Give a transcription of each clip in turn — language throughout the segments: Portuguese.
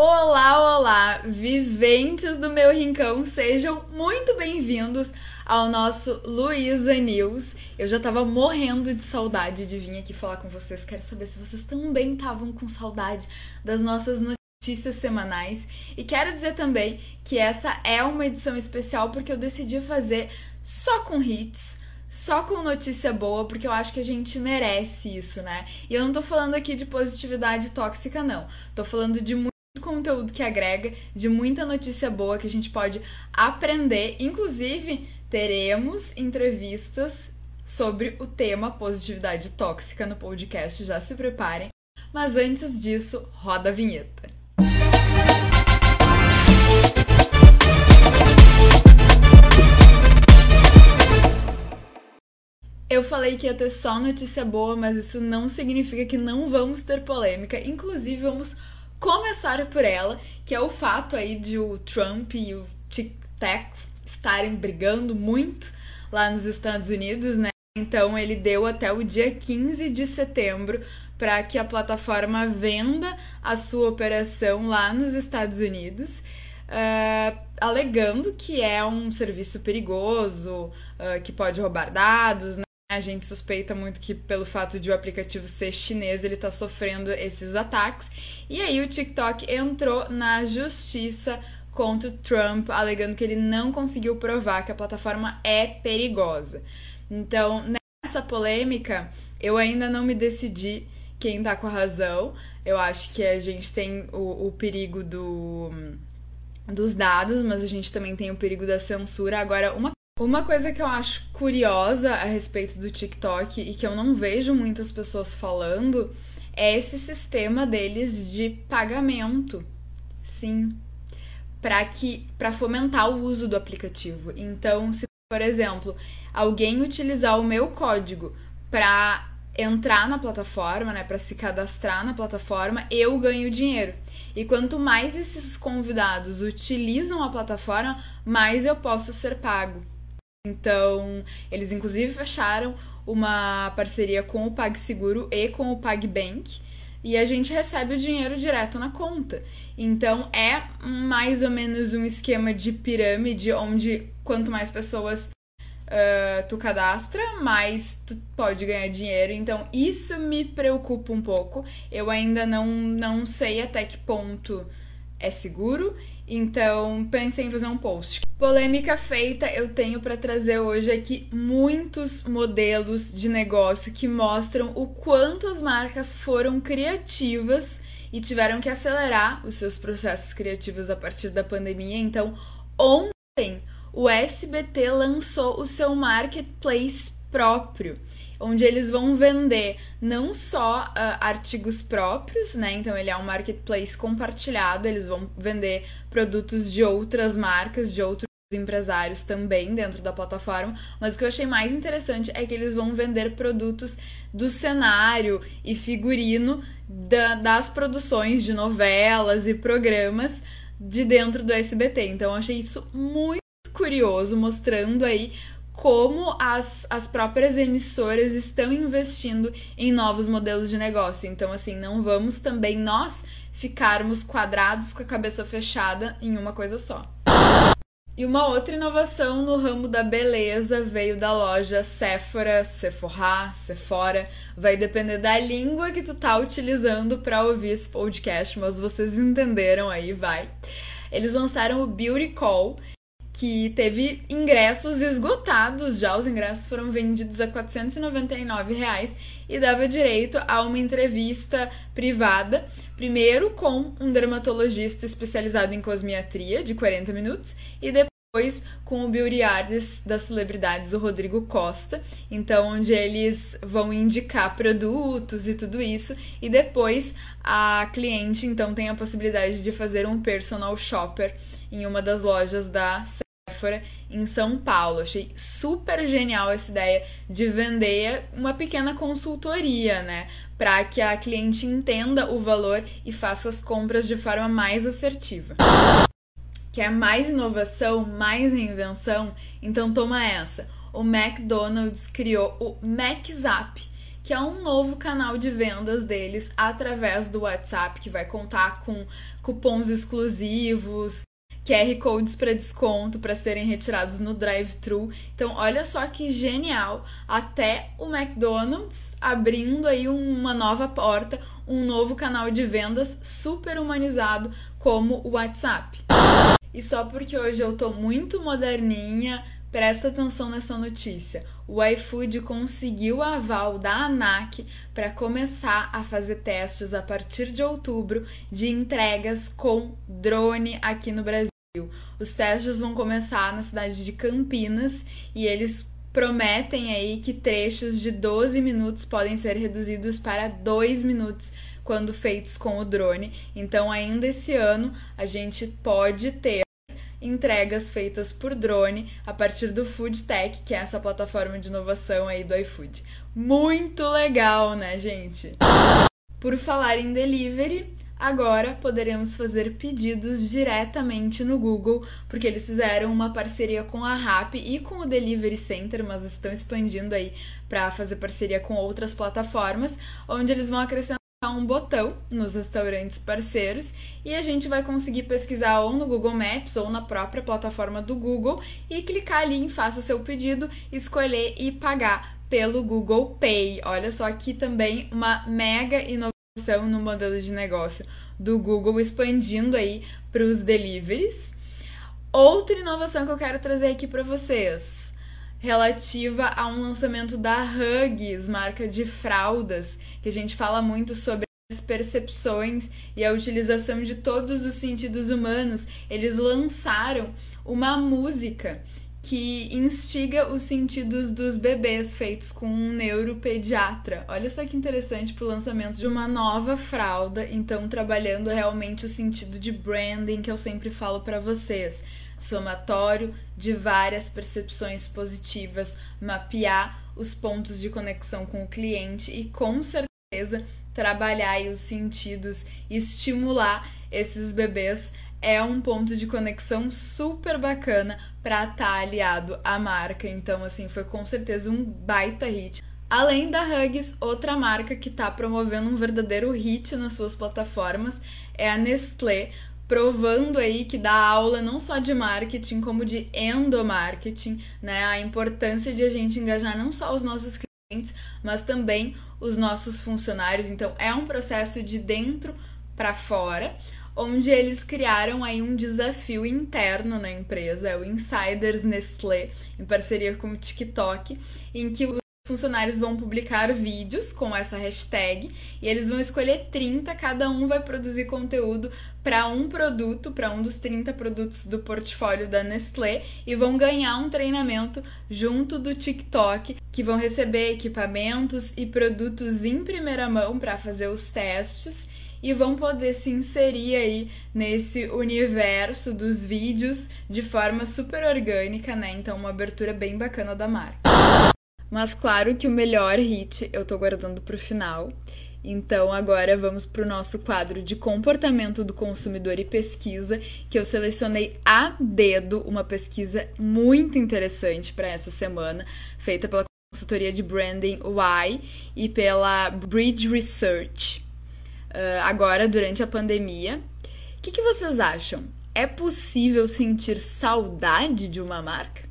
Olá, olá, viventes do meu rincão, sejam muito bem-vindos ao nosso Luísa News. Eu já tava morrendo de saudade de vir aqui falar com vocês. Quero saber se vocês também estavam com saudade das nossas notícias semanais. E quero dizer também que essa é uma edição especial porque eu decidi fazer só com hits só com notícia boa, porque eu acho que a gente merece isso, né? E eu não tô falando aqui de positividade tóxica, não. Tô falando de conteúdo que agrega, de muita notícia boa que a gente pode aprender. Inclusive, teremos entrevistas sobre o tema positividade tóxica no podcast, já se preparem. Mas antes disso, roda a vinheta. Eu falei que ia ter só notícia boa, mas isso não significa que não vamos ter polêmica. Inclusive, vamos começar por ela, que é o fato aí de o Trump e o TikTok estarem brigando muito lá nos Estados Unidos, né? Então ele deu até o dia 15 de setembro para que a plataforma venda a sua operação lá nos Estados Unidos, uh, alegando que é um serviço perigoso, uh, que pode roubar dados, né? A gente suspeita muito que, pelo fato de o aplicativo ser chinês, ele está sofrendo esses ataques. E aí, o TikTok entrou na justiça contra o Trump, alegando que ele não conseguiu provar que a plataforma é perigosa. Então, nessa polêmica, eu ainda não me decidi quem tá com a razão. Eu acho que a gente tem o, o perigo do, dos dados, mas a gente também tem o perigo da censura. Agora, uma uma coisa que eu acho curiosa a respeito do TikTok e que eu não vejo muitas pessoas falando é esse sistema deles de pagamento. Sim. Para que para fomentar o uso do aplicativo. Então, se por exemplo, alguém utilizar o meu código para entrar na plataforma, né, para se cadastrar na plataforma, eu ganho dinheiro. E quanto mais esses convidados utilizam a plataforma, mais eu posso ser pago. Então, eles inclusive fecharam uma parceria com o PagSeguro e com o PagBank e a gente recebe o dinheiro direto na conta. Então, é mais ou menos um esquema de pirâmide onde quanto mais pessoas uh, tu cadastra, mais tu pode ganhar dinheiro. Então, isso me preocupa um pouco. Eu ainda não, não sei até que ponto é seguro então, pensei em fazer um post. Polêmica feita, eu tenho para trazer hoje aqui muitos modelos de negócio que mostram o quanto as marcas foram criativas e tiveram que acelerar os seus processos criativos a partir da pandemia. Então, ontem o SBT lançou o seu marketplace próprio onde eles vão vender não só uh, artigos próprios, né? Então ele é um marketplace compartilhado, eles vão vender produtos de outras marcas, de outros empresários também dentro da plataforma, mas o que eu achei mais interessante é que eles vão vender produtos do cenário e figurino da, das produções de novelas e programas de dentro do SBT. Então eu achei isso muito curioso, mostrando aí como as, as próprias emissoras estão investindo em novos modelos de negócio. Então, assim, não vamos também nós ficarmos quadrados com a cabeça fechada em uma coisa só. E uma outra inovação no ramo da beleza veio da loja Sephora, Sephora, Sephora. Vai depender da língua que tu tá utilizando para ouvir esse podcast, mas vocês entenderam aí, vai. Eles lançaram o Beauty Call, que teve ingressos esgotados. Já. Os ingressos foram vendidos a 499 reais e dava direito a uma entrevista privada, primeiro com um dermatologista especializado em cosmiatria, de 40 minutos, e depois com o beauty artist das celebridades, o Rodrigo Costa, então onde eles vão indicar produtos e tudo isso, e depois a cliente então tem a possibilidade de fazer um personal shopper em uma das lojas da em São Paulo. Achei super genial essa ideia de vender uma pequena consultoria, né? Para que a cliente entenda o valor e faça as compras de forma mais assertiva. Quer mais inovação, mais reinvenção? Então toma essa. O McDonald's criou o MacZap que é um novo canal de vendas deles através do WhatsApp, que vai contar com cupons exclusivos, QR codes para desconto para serem retirados no drive-thru. Então, olha só que genial! Até o McDonald's abrindo aí uma nova porta, um novo canal de vendas super humanizado como o WhatsApp. E só porque hoje eu tô muito moderninha, presta atenção nessa notícia. O iFood conseguiu aval da ANAC para começar a fazer testes a partir de outubro de entregas com drone aqui no Brasil. Os testes vão começar na cidade de Campinas e eles prometem aí que trechos de 12 minutos podem ser reduzidos para 2 minutos quando feitos com o drone. Então, ainda esse ano, a gente pode ter entregas feitas por drone a partir do Food Tech, que é essa plataforma de inovação aí do iFood. Muito legal, né, gente? Por falar em delivery, Agora poderemos fazer pedidos diretamente no Google, porque eles fizeram uma parceria com a Rap e com o Delivery Center, mas estão expandindo aí para fazer parceria com outras plataformas, onde eles vão acrescentar um botão nos restaurantes parceiros e a gente vai conseguir pesquisar ou no Google Maps ou na própria plataforma do Google e clicar ali em faça seu pedido, escolher e pagar pelo Google Pay. Olha só aqui também uma mega inovação no modelo de negócio do Google, expandindo aí para os deliveries. Outra inovação que eu quero trazer aqui para vocês, relativa a um lançamento da Huggies, marca de fraldas, que a gente fala muito sobre as percepções e a utilização de todos os sentidos humanos. Eles lançaram uma música que instiga os sentidos dos bebês feitos com um neuropediatra. Olha só que interessante para o lançamento de uma nova fralda, então trabalhando realmente o sentido de branding que eu sempre falo para vocês, somatório de várias percepções positivas, mapear os pontos de conexão com o cliente e com certeza trabalhar os sentidos, estimular esses bebês é um ponto de conexão super bacana para estar tá aliado à marca. Então, assim, foi com certeza um baita hit. Além da Hugs, outra marca que está promovendo um verdadeiro hit nas suas plataformas é a Nestlé, provando aí que dá aula não só de marketing, como de endomarketing, né? A importância de a gente engajar não só os nossos clientes, mas também os nossos funcionários. Então, é um processo de dentro para fora onde eles criaram aí um desafio interno na empresa, é o Insiders Nestlé, em parceria com o TikTok, em que os funcionários vão publicar vídeos com essa hashtag e eles vão escolher 30, cada um vai produzir conteúdo para um produto, para um dos 30 produtos do portfólio da Nestlé e vão ganhar um treinamento junto do TikTok, que vão receber equipamentos e produtos em primeira mão para fazer os testes e vão poder se inserir aí nesse universo dos vídeos de forma super orgânica, né? Então, uma abertura bem bacana da marca. Mas claro que o melhor hit eu tô guardando pro final. Então, agora vamos para o nosso quadro de comportamento do consumidor e pesquisa, que eu selecionei a dedo uma pesquisa muito interessante para essa semana, feita pela consultoria de branding Y e pela Bridge Research uh, agora durante a pandemia. O que, que vocês acham? É possível sentir saudade de uma marca?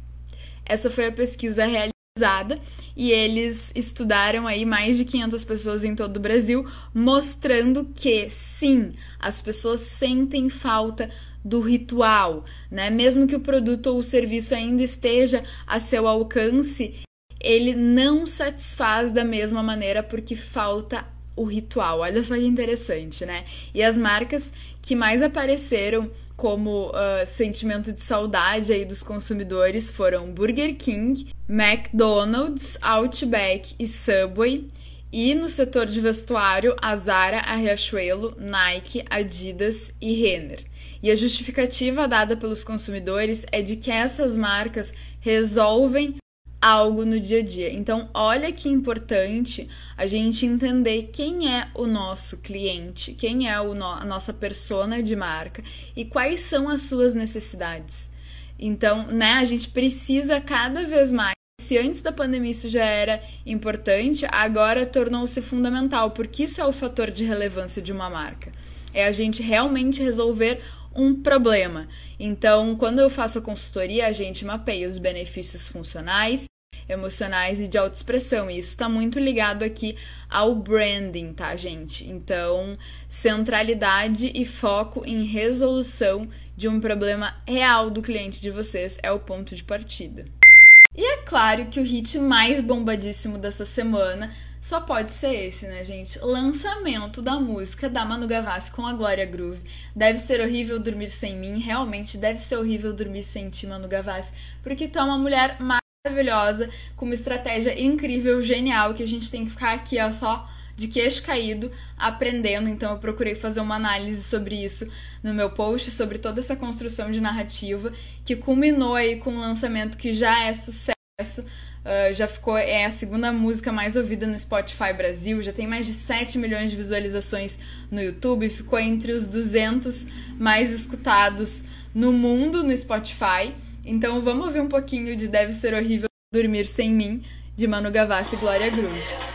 Essa foi a pesquisa realizada e eles estudaram aí mais de 500 pessoas em todo o Brasil, mostrando que sim, as pessoas sentem falta do ritual, né? Mesmo que o produto ou o serviço ainda esteja a seu alcance, ele não satisfaz da mesma maneira porque falta o ritual. Olha só que interessante, né? E as marcas que mais apareceram como uh, sentimento de saudade aí dos consumidores foram Burger King, McDonald's, Outback e Subway. E no setor de vestuário, a Zara, a Riachuelo, Nike, Adidas e Renner. E a justificativa dada pelos consumidores é de que essas marcas resolvem algo no dia a dia. Então, olha que importante a gente entender quem é o nosso cliente, quem é o no a nossa persona de marca e quais são as suas necessidades. Então, né, a gente precisa cada vez mais Se antes da pandemia isso já era importante, agora tornou-se fundamental, porque isso é o fator de relevância de uma marca. É a gente realmente resolver um problema. Então, quando eu faço a consultoria, a gente mapeia os benefícios funcionais, emocionais e de autoexpressão. E isso está muito ligado aqui ao branding, tá, gente? Então, centralidade e foco em resolução de um problema real do cliente de vocês é o ponto de partida. E é claro que o hit mais bombadíssimo dessa semana só pode ser esse, né, gente? Lançamento da música da Manu Gavassi com a Glória Groove. Deve ser horrível dormir sem mim, realmente deve ser horrível dormir sem ti, Manu Gavassi, porque tu é uma mulher maravilhosa, com uma estratégia incrível, genial, que a gente tem que ficar aqui, ó, só de queixo caído, aprendendo. Então eu procurei fazer uma análise sobre isso no meu post, sobre toda essa construção de narrativa, que culminou aí com um lançamento que já é sucesso. Uh, já ficou, é a segunda música mais ouvida no Spotify Brasil, já tem mais de 7 milhões de visualizações no YouTube, ficou entre os 200 mais escutados no mundo no Spotify. Então vamos ouvir um pouquinho de Deve Ser Horrível Dormir Sem Mim, de Manu Gavassi e Glória Groove.